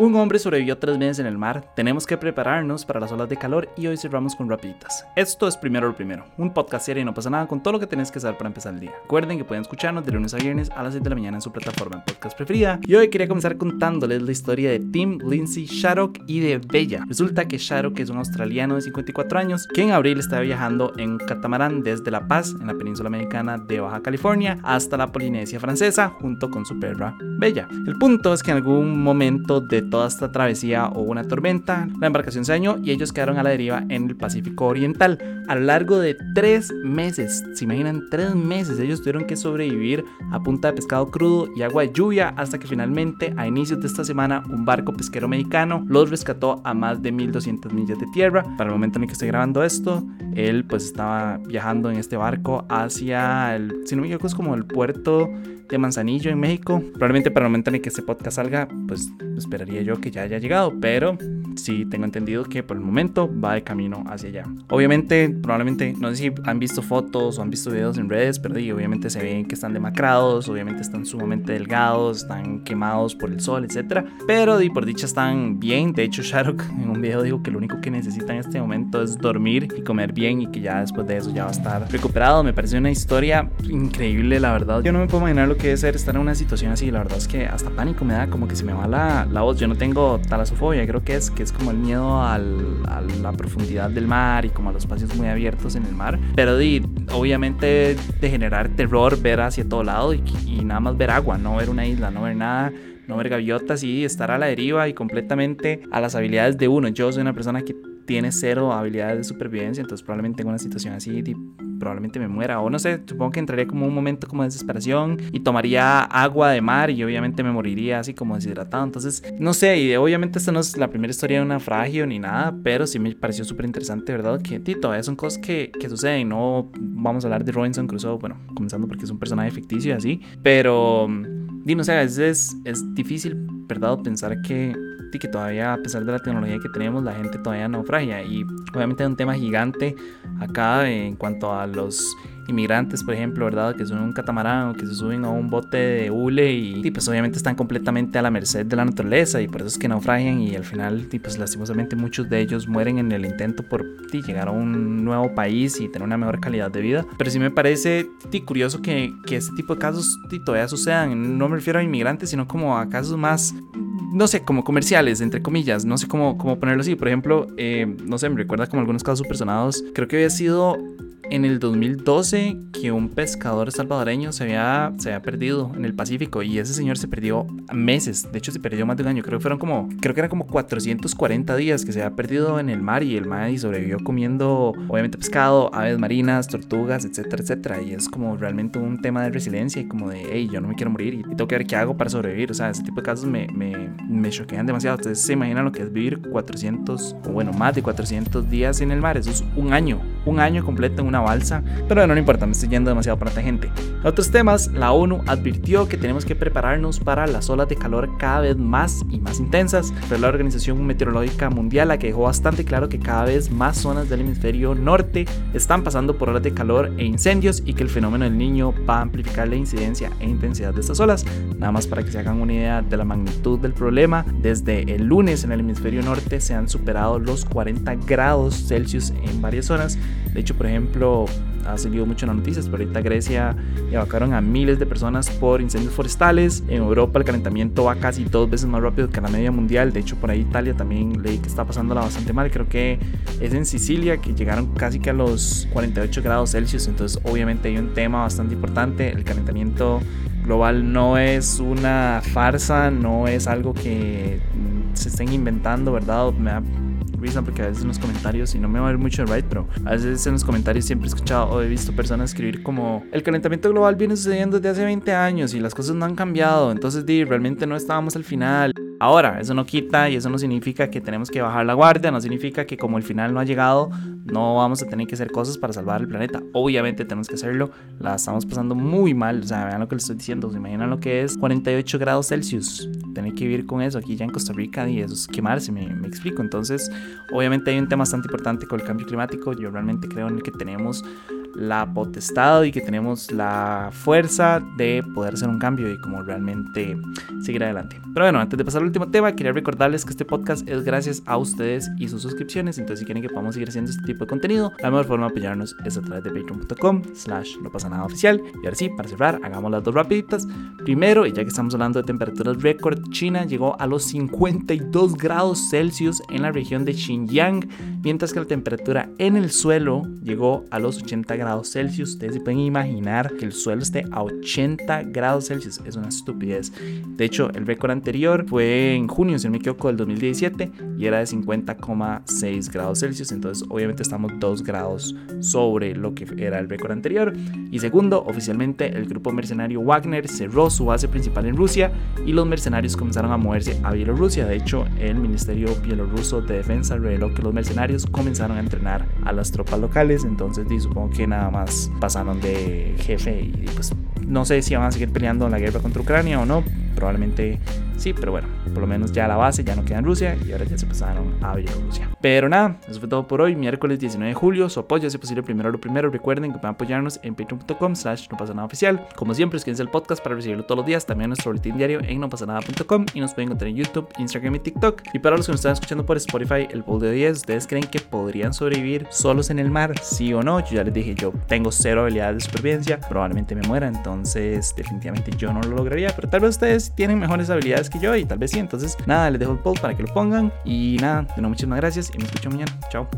Un hombre sobrevivió tres meses en el mar, tenemos que prepararnos para las olas de calor y hoy cerramos con rapiditas. Esto es Primero lo Primero, un podcast serio y no pasa nada con todo lo que tenés que saber para empezar el día. Recuerden que pueden escucharnos de lunes a viernes a las 6 de la mañana en su plataforma de podcast preferida. Y hoy quería comenzar contándoles la historia de Tim Lindsay Shattuck y de Bella. Resulta que Shattuck es un australiano de 54 años que en abril estaba viajando en catamarán desde La Paz, en la península americana de Baja California, hasta la Polinesia francesa junto con su perra Bella. El punto es que en algún momento de toda esta travesía hubo una tormenta, la embarcación se dañó y ellos quedaron a la deriva en el Pacífico Oriental. A lo largo de tres meses, se imaginan tres meses, ellos tuvieron que sobrevivir a punta de pescado crudo y agua de lluvia hasta que finalmente a inicios de esta semana un barco pesquero mexicano los rescató a más de 1200 millas de tierra. Para el momento en el que estoy grabando esto, él pues estaba viajando en este barco hacia el, si no me equivoco, es como el puerto de Manzanillo en México. Probablemente para el momento en que este podcast salga, pues esperaría yo que ya haya llegado, pero sí tengo entendido que por el momento va de camino hacia allá. Obviamente, probablemente, no sé si han visto fotos o han visto videos en redes, pero obviamente se ven que están demacrados, obviamente están sumamente delgados, están quemados por el sol, etc. Pero y por dicha están bien. De hecho, Sharok en un video dijo que lo único que necesita en este momento es dormir y comer bien y que ya después de eso ya va a estar recuperado. Me parece una historia increíble, la verdad. Yo no me puedo imaginar lo que es ser estar en una situación así. La verdad es que hasta pánico me da, como que se me va la, la voz. Yo no tengo talasofobia, creo que es es como el miedo a la profundidad del mar y como a los espacios muy abiertos en el mar. Pero di, obviamente de generar terror ver hacia todo lado y, y nada más ver agua, no ver una isla, no ver nada no ver gaviotas y estar a la deriva y completamente a las habilidades de uno. Yo soy una persona que tiene cero habilidades de supervivencia, entonces probablemente tengo una situación así probablemente me muera. O no sé, supongo que entraría como un momento como de desesperación y tomaría agua de mar y obviamente me moriría así como deshidratado. Entonces, no sé, y obviamente esta no es la primera historia de un naufragio ni nada, pero sí me pareció súper interesante, ¿verdad? Que todavía son cosas que, que suceden. No vamos a hablar de Robinson Crusoe, bueno, comenzando porque es un personaje ficticio y así, pero, di, no sé, a veces es difícil, ¿verdad? Pensar que y que todavía a pesar de la tecnología que tenemos la gente todavía naufragia y obviamente es un tema gigante acá en cuanto a los inmigrantes, por ejemplo, ¿verdad? Que suben un catamarán o que se suben a un bote de hule y, pues obviamente están completamente a la merced de la naturaleza y por eso es que naufragian y al final pues lastimosamente muchos de ellos mueren en el intento por llegar a un nuevo país y tener una mejor calidad de vida. Pero sí me parece curioso que, que este tipo de casos todavía sucedan. No me refiero a inmigrantes, sino como a casos más no sé, como comerciales, entre comillas, no sé cómo, cómo ponerlo así. Por ejemplo, eh, no sé, me recuerda como algunos casos personados. Creo que había sido en el 2012 que un pescador salvadoreño se había, se había perdido en el Pacífico y ese señor se perdió meses, de hecho se perdió más de un año, creo que fueron como, creo que eran como 440 días que se había perdido en el mar y el mar y sobrevivió comiendo obviamente pescado, aves marinas, tortugas, etcétera, etcétera. Y es como realmente un tema de resiliencia y como de, hey, yo no me quiero morir y tengo que ver qué hago para sobrevivir, o sea, ese tipo de casos me, me, me choquean demasiado, ustedes se imaginan lo que es vivir 400 o bueno, más de 400 días en el mar, eso es un año, un año completo en una balsa, pero no, no importa, me estoy yendo demasiado para gente. Otros temas, la ONU advirtió que tenemos que prepararnos para las olas de calor cada vez más y más intensas. Fue la Organización Meteorológica Mundial la que dejó bastante claro que cada vez más zonas del hemisferio norte están pasando por olas de calor e incendios y que el fenómeno del niño va a amplificar la incidencia e intensidad de estas olas. Nada más para que se hagan una idea de la magnitud del problema, desde el lunes en el hemisferio norte se han superado los 40 grados Celsius en varias zonas. De hecho, por ejemplo, ha salido mucho en las noticias, pero ahorita Grecia evacuaron a miles de personas por incendios forestales. En Europa el calentamiento va casi dos veces más rápido que la media mundial. De hecho, por ahí Italia también leí que está pasándola bastante mal. Creo que es en Sicilia que llegaron casi que a los 48 grados Celsius. Entonces, obviamente hay un tema bastante importante. El calentamiento global no es una farsa, no es algo que se estén inventando, ¿verdad? Me da porque a veces en los comentarios, y no me va a ver mucho el right, pero a veces en los comentarios siempre he escuchado o he visto personas escribir como el calentamiento global viene sucediendo desde hace 20 años y las cosas no han cambiado, entonces di, realmente no estábamos al final. Ahora, eso no quita y eso no significa que tenemos que bajar la guardia, no significa que como el final no ha llegado, no vamos a tener que hacer cosas para salvar el planeta. Obviamente tenemos que hacerlo, la estamos pasando muy mal, o sea, vean lo que les estoy diciendo, se imaginan lo que es 48 grados Celsius, tener que vivir con eso aquí ya en Costa Rica y eso es quemarse, me explico. Entonces, obviamente hay un tema bastante importante con el cambio climático, yo realmente creo en el que tenemos la potestad y que tenemos la fuerza de poder hacer un cambio y como realmente seguir adelante. Pero bueno, antes de pasar al último tema, quería recordarles que este podcast es gracias a ustedes y sus suscripciones. Entonces, si quieren que podamos seguir haciendo este tipo de contenido, la mejor forma de apoyarnos es a través de patreon.com slash no pasa nada oficial. Y ahora sí, para cerrar, hagamos las dos rapiditas. Primero, y ya que estamos hablando de temperaturas récord, China llegó a los 52 grados Celsius en la región de Xinjiang, mientras que la temperatura en el suelo llegó a los 80 grados Celsius. Ustedes se pueden imaginar que el suelo esté a 80 grados Celsius. Es una estupidez. De hecho, el récord anterior fue en junio, si no me equivoco, del 2017 y era de 50,6 grados Celsius. Entonces, obviamente, estamos 2 grados sobre lo que era el récord anterior. Y segundo, oficialmente el grupo mercenario Wagner cerró su base principal en Rusia y los mercenarios comenzaron a moverse a Bielorrusia. De hecho, el Ministerio Bielorruso de Defensa reveló que los mercenarios comenzaron a entrenar a las tropas locales. Entonces, supongo que nada más pasaron de jefe y pues no sé si van a seguir peleando en la guerra contra Ucrania o no. Probablemente sí, pero bueno, por lo menos ya la base ya no queda en Rusia y ahora ya se pasaron a Bielorrusia. Pero nada, eso fue todo por hoy, miércoles 19 de julio. Su apoyo, si posible, primero lo primero. Recuerden que pueden apoyarnos en patreon.com slash no pasa nada oficial. Como siempre, suscríbanse al podcast para recibirlo todos los días. También nuestro boletín diario en nopasanada.com y nos pueden encontrar en YouTube, Instagram y TikTok. Y para los que nos están escuchando por Spotify, el poll de 10, ¿ustedes creen que podrían sobrevivir solos en el mar? ¿Sí o no? Yo ya les dije, yo tengo cero habilidades de supervivencia, probablemente me muera, entonces definitivamente yo no lo lograría. Pero tal vez ustedes tienen mejores habilidades que yo y tal vez sí. Entonces, nada, les dejo el poll para que lo pongan. Y nada, de nuevo, muchísimas gracias y me escucho mañana. Chao.